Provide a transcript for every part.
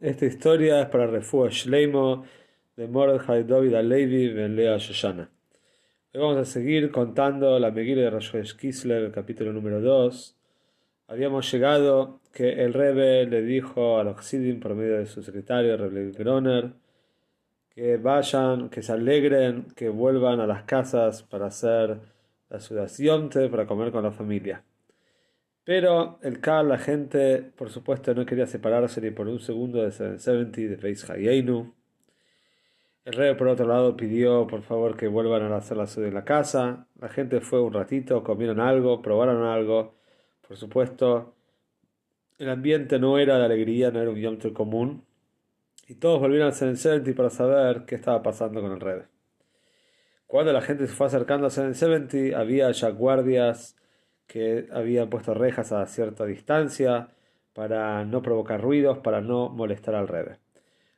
Esta historia es para Refuah Shleimo de Mordechai David Alevi Ben Lea Shoshana. Hoy vamos a seguir contando la Megillah de Rosh Kislev, capítulo número 2. Habíamos llegado que el Rebbe le dijo a los Sidim por medio de su secretario, Rebbe Groner, que vayan, que se alegren, que vuelvan a las casas para hacer la sudación, para comer con la familia. Pero el K, la gente, por supuesto, no quería separarse ni por un segundo de 770, de Face Hayenu. El rey, por otro lado, pidió por favor que vuelvan a la sede en la casa. La gente fue un ratito, comieron algo, probaron algo. Por supuesto, el ambiente no era de alegría, no era un Yom común. Y todos volvieron al 770 para saber qué estaba pasando con el rey. Cuando la gente se fue acercando al 770, había ya guardias que habían puesto rejas a cierta distancia para no provocar ruidos, para no molestar al revés.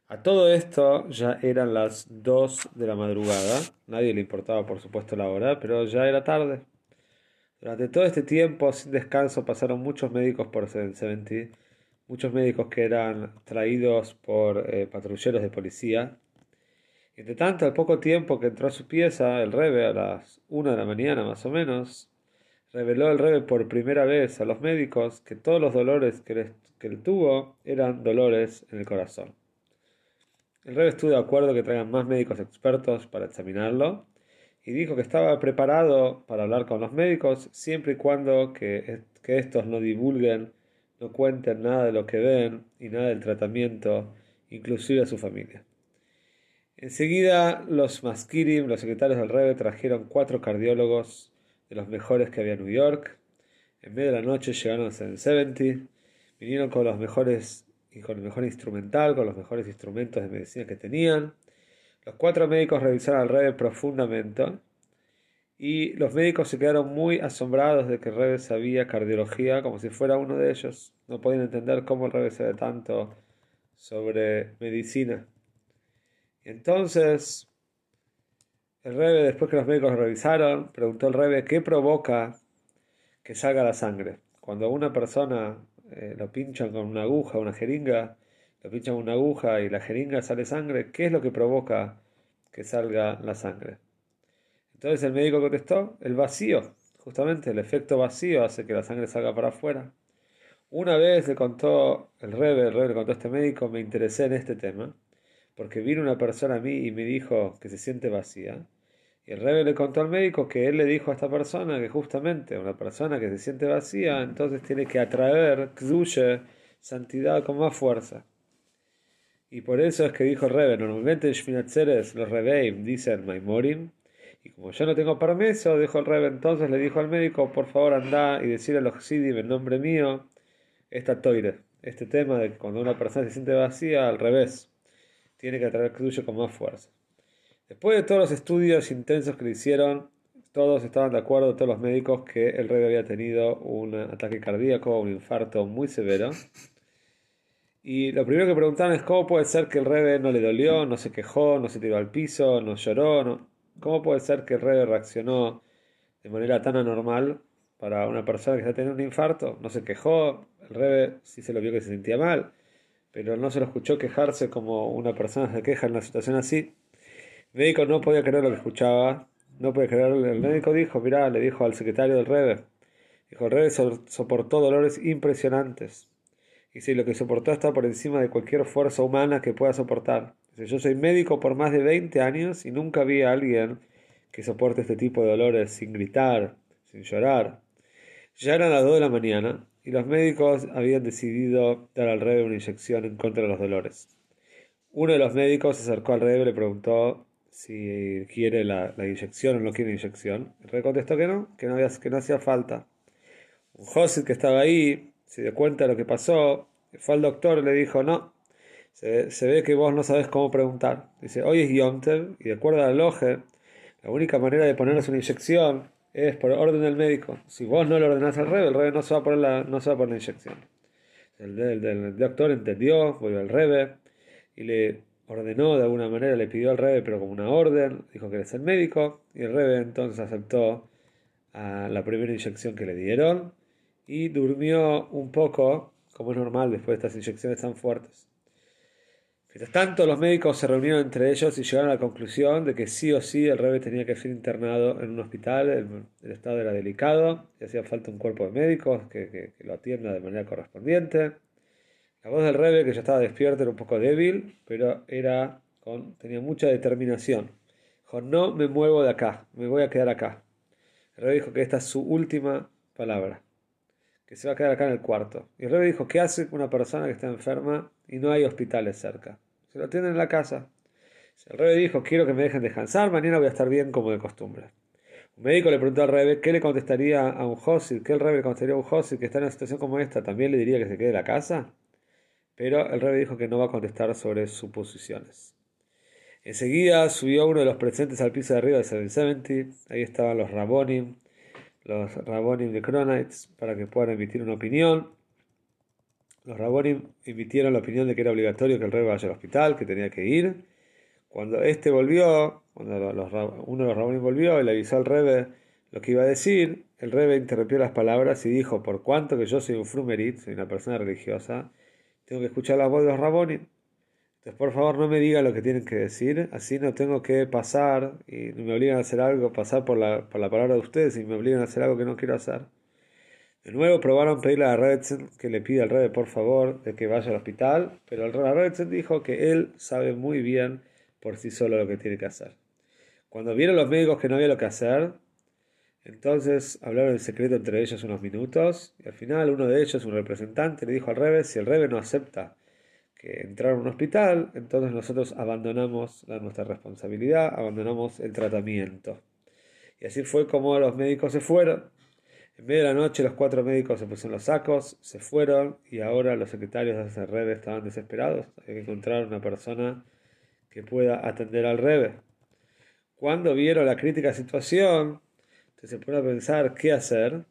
A todo esto ya eran las 2 de la madrugada, nadie le importaba por supuesto la hora, pero ya era tarde. Durante todo este tiempo, sin descanso, pasaron muchos médicos por 70, muchos médicos que eran traídos por eh, patrulleros de policía. Entre tanto, al poco tiempo que entró a su pieza, el Rebe, a las 1 de la mañana más o menos, reveló el Rebe por primera vez a los médicos que todos los dolores que, él tuvo eran dolores en el corazón. El Rebe estuvo de acuerdo que traigan más médicos expertos para examinarlo y dijo que estaba preparado para hablar con los médicos siempre y cuando que, que estos no divulguen, no cuenten nada de lo que ven y nada del tratamiento, inclusive a su familia. Enseguida los maskirim, los secretarios del Rebe, trajeron cuatro cardiólogos de los mejores que había en New York. En medio de la noche llegaron a 70, vinieron con los mejores y con el mejor instrumental, con los mejores instrumentos de medicina que tenían. Los cuatro médicos revisaron al Rebe profundamente y los médicos se quedaron muy asombrados de que el Rebe sabía cardiología como si fuera uno de ellos. No podían entender cómo el Rebe sabe tanto sobre medicina. Entonces el Rebe, después que los médicos lo revisaron, preguntó al Rebe qué provoca que salga la sangre. Cuando una persona eh, lo pinchan con una aguja, una jeringa, lo pinchan con una aguja y la jeringa sale sangre, ¿qué es lo que provoca que salga la sangre? Entonces el médico contestó, el vacío, justamente el efecto vacío hace que la sangre salga para afuera. Una vez le contó el Rebe, el Rebe le contó a este médico, me interesé en este tema porque vino una persona a mí y me dijo que se siente vacía. Y el rebe le contó al médico que él le dijo a esta persona que justamente una persona que se siente vacía, entonces tiene que atraer kdushe, santidad con más fuerza. Y por eso es que dijo el rebe, normalmente en Shminatzeres los rebeim dicen Maimorim, y como yo no tengo permiso, dijo el rebe, entonces le dijo al médico, por favor anda y decirle a los Sidim en nombre mío esta toire, este tema de que cuando una persona se siente vacía, al revés tiene que atraer Kedusha con más fuerza. Después de todos los estudios intensos que le hicieron, todos estaban de acuerdo, todos los médicos, que el rey había tenido un ataque cardíaco, un infarto muy severo. Y lo primero que preguntaron es cómo puede ser que el rey no le dolió, no se quejó, no se tiró al piso, no lloró? ¿cómo puede ser que el rey reaccionó de manera tan anormal para una persona que está teniendo un infarto? No se quejó, el rey sí se lo vio que se sentía mal pero no se lo escuchó quejarse como una persona se queja en una situación así. El médico no podía creer lo que escuchaba, no podía creerlo. El médico dijo, mirá, le dijo al secretario del Rebe, dijo, el Rebe soportó dolores impresionantes. Y lo que soportó está por encima de cualquier fuerza humana que pueda soportar. yo soy médico por más de 20 años y nunca vi a alguien que soporte este tipo de dolores sin gritar, sin llorar. Ya eran las 2 de la mañana y los médicos habían decidido dar al rebe una inyección en contra de los dolores. Uno de los médicos se acercó al rebe y le preguntó si quiere la, inyección o no quiere inyección. El rebe contestó que no, que no, que no hacía falta. Un Josit que estaba ahí se dio cuenta de lo que pasó, fue al doctor y le dijo, no, se, ve que vos no sabes cómo preguntar. Dice, hoy es Yontel y de acuerdo al loje, la única manera de ponerse una inyección es por orden del médico. Si vos no le ordenás al rebe, el rebe no se va a poner la, no se va a poner la inyección. El, doctor entendió, volvió al rebe y le ordenó de alguna manera, le pidió al rebe, pero como una orden, dijo que eres el médico, y el rebe entonces aceptó la primera inyección que le dieron y durmió un poco, como es normal después de estas inyecciones tan fuertes. Mientras tanto, los médicos se reunieron entre ellos y llegaron a la conclusión de que sí o sí el rebe tenía que ser internado en un hospital, el, estado era delicado, y hacía falta un cuerpo de médicos que, lo atienda de manera correspondiente. La voz del rebe, que ya estaba despierto, era un poco débil, pero era con, tenía mucha determinación. Dijo, no me muevo de acá, me voy a quedar acá. El rebe dijo que esta es su última palabra, que se va a quedar acá en el cuarto. Y el rebe dijo, ¿qué hace una persona que está enferma y no hay hospitales cerca. Se lo atienden en la casa. El rebe dijo, quiero que me dejen descansar, mañana voy a estar bien como de costumbre. Un médico le preguntó al rebe qué le contestaría a un Josid, qué el rebe le contestaría a un Josid que está en una situación como esta, también le diría que se quede en la casa. Pero el rebe dijo que no va a contestar sobre suposiciones. Enseguida subió uno de los presentes al piso de arriba del 770. Ahí estaban los Rabonim, los Rabonim de Cronites, para que puedan emitir una opinión. Los Rabonim emitieron la opinión de que era obligatorio que el rey vaya al hospital, que tenía que ir. Cuando este volvió, cuando uno de los Rabonim volvió y le avisó al rebe lo que iba a decir, el rebe interrumpió las palabras y dijo, por cuanto que yo soy un frumerit, soy una persona religiosa, tengo que escuchar la voz de los Rabonim. Entonces, por favor, no me diga lo que tienen que decir, así no tengo que pasar y me obligan a hacer algo, pasar por la, por la palabra de ustedes y me obligan a hacer algo que no quiero hacer. De nuevo probaron pedirle a Redzen que le pida al rey por favor de que vaya al hospital, pero el Redzen dijo que él sabe muy bien por sí solo lo que tiene que hacer. Cuando vieron los médicos que no había lo que hacer, entonces hablaron en secreto entre ellos unos minutos y al final uno de ellos, un representante, le dijo al rebe, si el rebe no acepta que entrar a un hospital, entonces nosotros abandonamos nuestra responsabilidad, abandonamos el tratamiento. Y así fue como los médicos se fueron. En medio de la noche los cuatro médicos se pusieron los sacos, se fueron y ahora los secretarios de ese rebe estaban desesperados. Hay que encontrar una persona que pueda atender al rebe. Cuando vieron la crítica situación, se ponen a pensar qué hacer.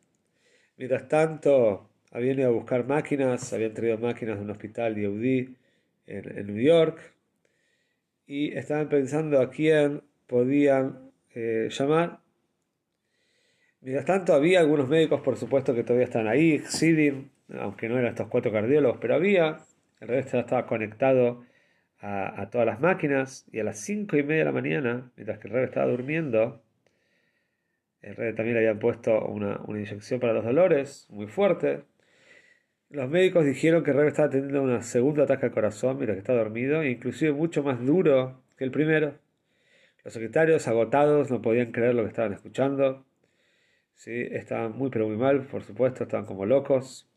Mientras tanto, habían ido a buscar máquinas, habían traído máquinas de un hospital de en, en New York y estaban pensando a quién podían eh, llamar Mientras tanto, había algunos médicos, por supuesto, que todavía están ahí, Xidim, aunque no eran estos cuatro cardiólogos, pero había. El resto estaba conectado a, todas las máquinas y a las cinco y media de la mañana, mientras que el rey estaba durmiendo, el rey también le habían puesto una, inyección para los dolores muy fuerte. Los médicos dijeron que el rey estaba teniendo una segunda ataque al corazón mientras que estaba dormido, inclusive mucho más duro que el primero. Los secretarios, agotados, no podían creer lo que estaban escuchando. ¿sí? Estaban muy pero muy mal, por supuesto, estaban como locos.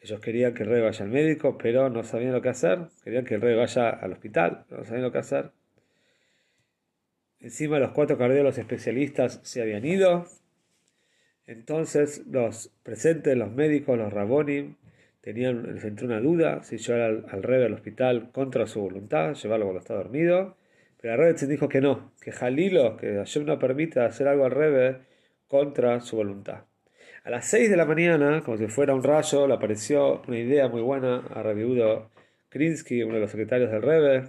Ellos querían que el rey vaya al médico, pero no sabían lo que hacer. Querían que el rey vaya al hospital, pero no sabían lo que hacer. Encima los cuatro cardiólogos especialistas se habían ido. Entonces los presentes, los médicos, los rabonim, tenían entre una duda si llevar al, al al hospital contra su voluntad, llevarlo cuando está dormido. Pero el rey se dijo que no, que Jalilo, que Hashem no permita hacer algo al rey contra su voluntad. A las 6 de la mañana, como si fuera un rayo, le apareció una idea muy buena a Rabiudo Krinsky, uno de los secretarios del Rebbe,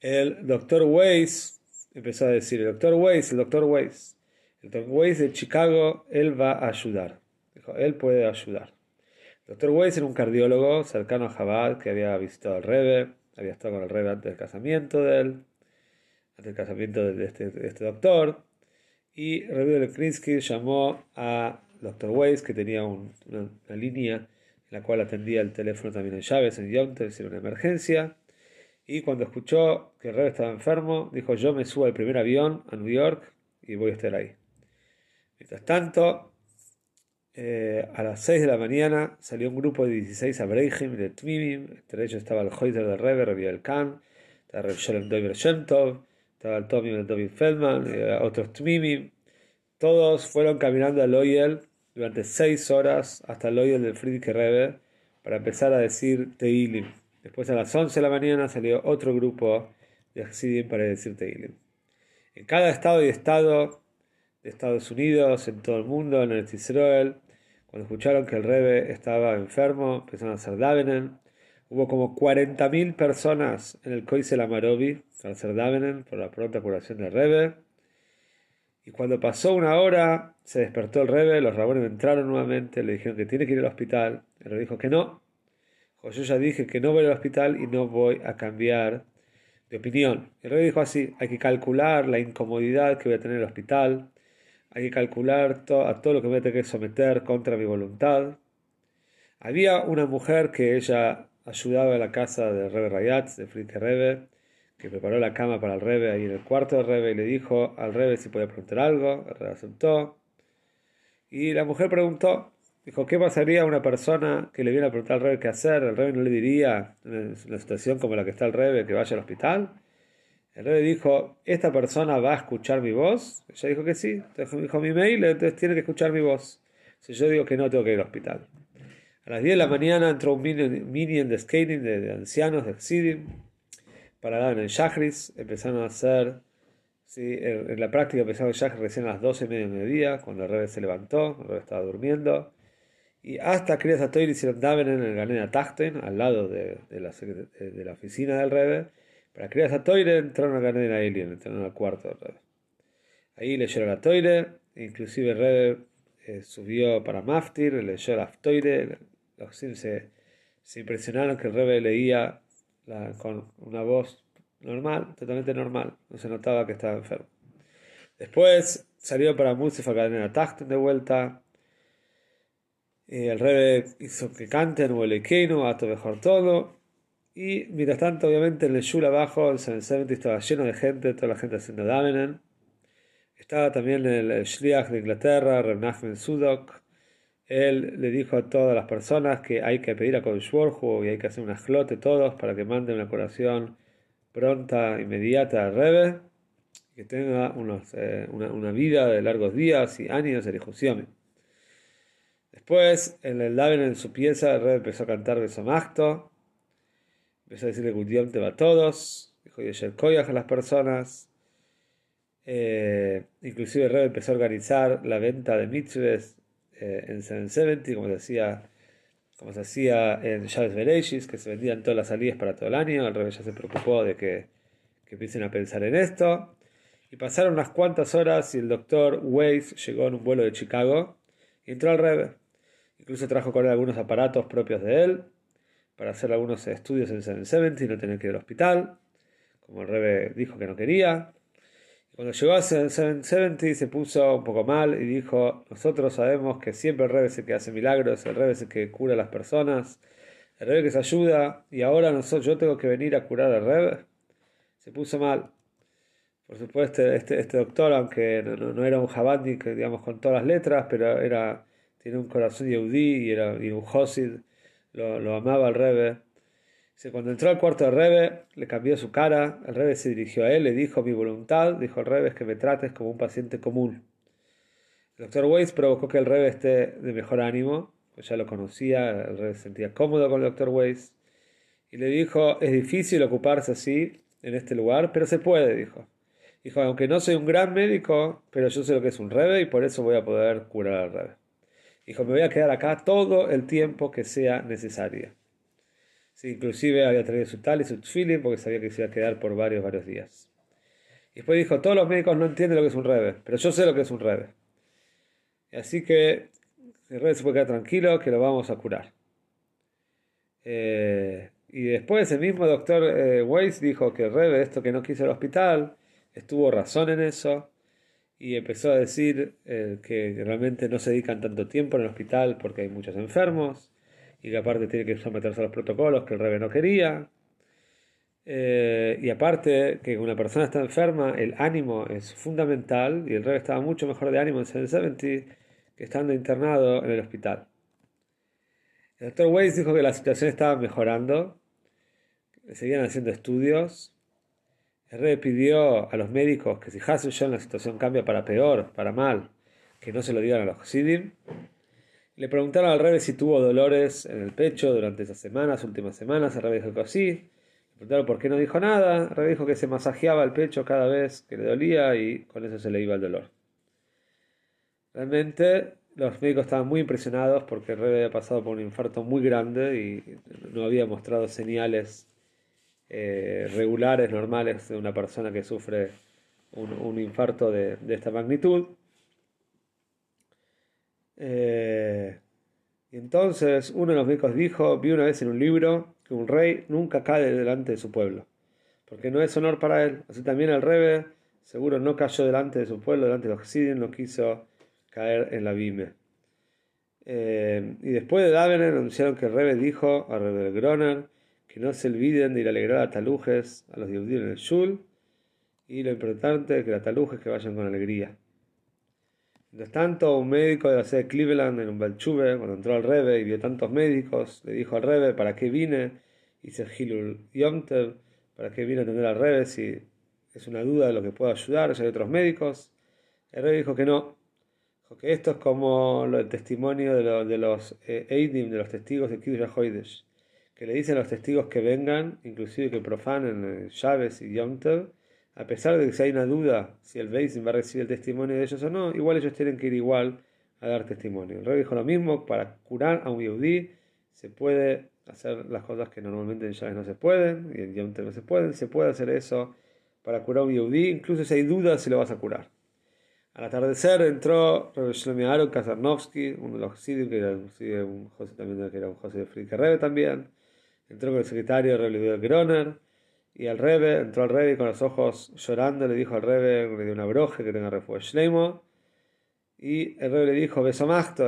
el doctor Weiss empezó a decir, el doctor Weiss, el doctor Weiss, el doctor Weiss de Chicago, él va a ayudar. Dijo, él puede ayudar. El doctor Weiss era un cardiólogo cercano a Jabal que había visitado al Rebbe, había estado con el Rebbe antes del casamiento de él, antes del casamiento de este, este doctor y Rabbi Krinsky llamó a Dr. Weiss, que tenía una, línea en la cual atendía el teléfono también en llaves en Yontel, si era una emergencia. Y cuando escuchó que el rey estaba enfermo, dijo: Yo me subo al primer avión a New York y voy a estar ahí. Mientras tanto, eh, a las 6 de la mañana salió un grupo de 16 Abreihim de Tmimim, entre ellos estaba el Hoyter del Rebbe, Rabbi El Khan, estaba el Sholem Dover Shemtov, estaba el Tommy David Feldman, y otros Tmimi. Todos fueron caminando al Oyel durante seis horas hasta el Oyel del Friedrich Rebbe para empezar a decir Teilim. Después a las 11 de la mañana salió otro grupo de Hasidim para decir Teilim. En cada estado y estado de Estados Unidos, en todo el mundo, en el Israel, cuando escucharon que el Rebe estaba enfermo, empezaron a hacer Davenen. Hubo como 40.000 personas en el Koisel Amarovi para hacer Davenen por la pronta curación del Rebe. Y cuando pasó una hora, se despertó el Rebe, los rabones entraron nuevamente, le dijeron que tiene que ir al hospital. El Rebe dijo que no. Yo ya dije que no voy al hospital y no voy a cambiar de opinión. El Rebe dijo así, hay que calcular la incomodidad que voy a tener en el hospital, hay que calcular a todo lo que me voy a tener que someter contra mi voluntad. Había una mujer que ella ayudaba en la casa del Rebe Rayatz, de Frike Rebe, que preparó la cama para el Rebe ahí en el cuarto del Rebe y le dijo al Rebe si podía preguntar algo. El Rebe aceptó. Y la mujer preguntó, dijo, ¿qué pasaría a una persona que le viene a preguntar al Rebe qué hacer? El Rebe no le diría, en una situación como la que está el Rebe, que vaya al hospital. El Rebe dijo, ¿esta persona va a escuchar mi voz? Ella dijo que sí. Entonces dijo mi mail, entonces tiene que escuchar mi voz. Si yo digo que no, tengo que ir al hospital. A las 10 de la mañana entró un minion, de skating de, ancianos, de Xidim para en el Shahris, empezaron a hacer, ¿sí? en, la práctica empezaron el Shahris recién a las 12 y media del mediodía, cuando el rey se levantó, el rey estaba durmiendo, y hasta Kriyas Atoir hicieron Daven en el Ganena Tachten, al lado de, de, la, de, la, oficina del Rebe. Para Kriyas Atoir entraron a Ganena Alien, entraron al cuarto del Rebe. Ahí leyeron la Toire, inclusive el Rebe eh, subió para Maftir, leyó la Toire, los se, se impresionaron que el Rebe leía con una voz normal, totalmente normal. No se notaba que estaba enfermo. Después salió para Música Cadena Tachten de vuelta. El rebe hizo que canten Keino, Ato mejor todo. Y mientras tanto, obviamente, en el Shul abajo, el 70 estaba lleno de gente, toda la gente haciendo Damenen. Estaba también el Shliach de Inglaterra, Nachman Sudok él le dijo a todas las personas que hay que pedir a Kodesh y hay que hacer un ajlote todos para que mande una curación pronta, inmediata al Rebe, que tenga eh, una, vida de largos días y años de discusión. Después, en el Daven en su pieza, el Rebe empezó a cantar Besomacto, empezó a decirle Gudión te va a todos, dijo Yesher Koyach a las personas. Eh, inclusive el Rebe empezó a organizar la venta de mitzvahs eh, en 770, como se hacía, como se hacía en Shabbat Bereshis, que se vendían todas las salidas para todo el año. El revés ya se preocupó de que, que empiecen a pensar en esto. Y pasaron unas cuantas horas y el doctor Weiss llegó en un vuelo de Chicago y entró al Rebe. Incluso trajo con él algunos aparatos propios de él para hacer algunos estudios en 770 y no tener que ir al hospital, como el Rebe dijo que no quería. Cuando llegó a 770 se puso un poco mal y dijo, nosotros sabemos que siempre el Rebe es el que hace milagros, el Rebe es el que cura a las personas, el Rebe que se ayuda y ahora nosotros, yo tengo que venir a curar al Rebe. Se puso mal. Por supuesto, este, este doctor, aunque no, era un Jabandik, digamos, con todas las letras, pero era, tiene un corazón yehudí y era y un Josid, lo, amaba al Rebe cuando entró al cuarto del Rebe, le cambió su cara, el Rebe se dirigió a él, le dijo mi voluntad, dijo el Rebe es que me trates como un paciente común. El doctor Weiss provocó que el Rebe esté de mejor ánimo, pues ya lo conocía, el Rebe se sentía cómodo con el doctor Weiss, y le dijo, es difícil ocuparse así en este lugar, pero se puede, dijo. Dijo, aunque no soy un gran médico, pero yo sé lo que es un Rebe y por eso voy a poder curar al Rebe. Dijo, me voy a quedar acá todo el tiempo que sea necesario inclusive había traído su tal y su tfilin porque sabía que se iba a quedar por varios, varios días. Y después dijo, todos los médicos no entienden lo que es un rebe, pero yo sé lo que es un rebe. Así que el rebe se puede quedar tranquilo que lo vamos a curar. Eh, y después el mismo doctor eh, Weiss dijo que el rebe, esto que no quiso el hospital, estuvo razón en eso. Y empezó a decir eh, que realmente no se dedican tanto tiempo en el hospital porque hay muchos enfermos y que aparte tiene que someterse a los protocolos que el Rebe no quería. Eh, y aparte que una persona está enferma, el ánimo es fundamental y el Rebe estaba mucho mejor de ánimo en 770 que estando internado en el hospital. El doctor Weiss dijo que la situación estaba mejorando, seguían haciendo estudios. El Rebe pidió a los médicos que si Hasselhoff la situación cambia para peor, para mal, que no se lo digan a los Hasidim Le preguntaron al Rebe si tuvo dolores en el pecho durante esas semanas, últimas semanas. El Rebe dijo que sí. Le preguntaron por qué no dijo nada. El Rebe dijo que se masajeaba el pecho cada vez que le dolía y con eso se le iba el dolor. Realmente los médicos estaban muy impresionados porque el Rebe había pasado por un infarto muy grande y no había mostrado señales eh, regulares, normales de una persona que sufre un, infarto de, esta magnitud. Eh, y entonces uno de los médicos dijo, vi una vez en un libro que un rey nunca cae delante de su pueblo, porque no es honor para él. Así también el rebe seguro no cayó delante de su pueblo, delante de los Hasidim, no quiso caer en la Bime. Eh, y después de Davener anunciaron que el rebe dijo a Rebe Groner que no se olviden de ir a alegrar a talujes a los judíos en el Shul y lo importante es que las talujes que vayan con alegría. Mientras tanto, un médico de la sede de Cleveland en un Balchuve, cuando entró al Rebe y vio tantos médicos, le dijo al Rebe, ¿para qué vine? Hice Hilul Yomtev, ¿para qué vine a atender al Rebe si es una duda de lo que puedo ayudar? Ya hay otros médicos. El Rebe dijo que no, dijo que esto es como el testimonio de, los eh, Eidim, de los testigos de que le dicen a los testigos que vengan, inclusive que profanen llaves y Yomtev, a pesar de que si hay una duda si el Beisin va a recibir el testimonio de ellos o no, igual ellos tienen que ir igual a dar testimonio. El rey dijo lo mismo, para curar a un Yehudi se puede hacer las cosas que normalmente en llaves no se pueden, y en Yomtev no se pueden, se puede hacer eso para curar a un Yehudi, incluso si hay dudas si lo vas a curar. Al atardecer entró Rabbi Shlomi Aaron Kazarnovsky, uno de los Sidim, que era un, José también, que era un José de también, entró con el secretario Rebbe Groner y al Rebe, entró al Rebe con los ojos llorando, le dijo al Rebe, le dio una broje que tenga refugio Shleimo. Y el Rebe le dijo, hay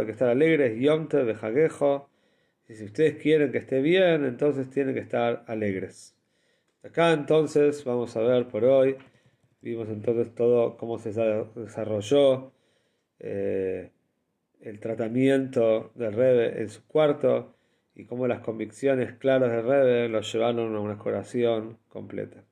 que estar alegres, Yomte, Bejaguejo. Y si ustedes quieren que esté bien, entonces tienen que estar alegres. Acá entonces vamos a ver por hoy, vimos entonces todo cómo se desarrolló eh, el tratamiento del Rebe en su cuarto y cómo las convicciones claras de Rebe lo llevaron a una curación completa.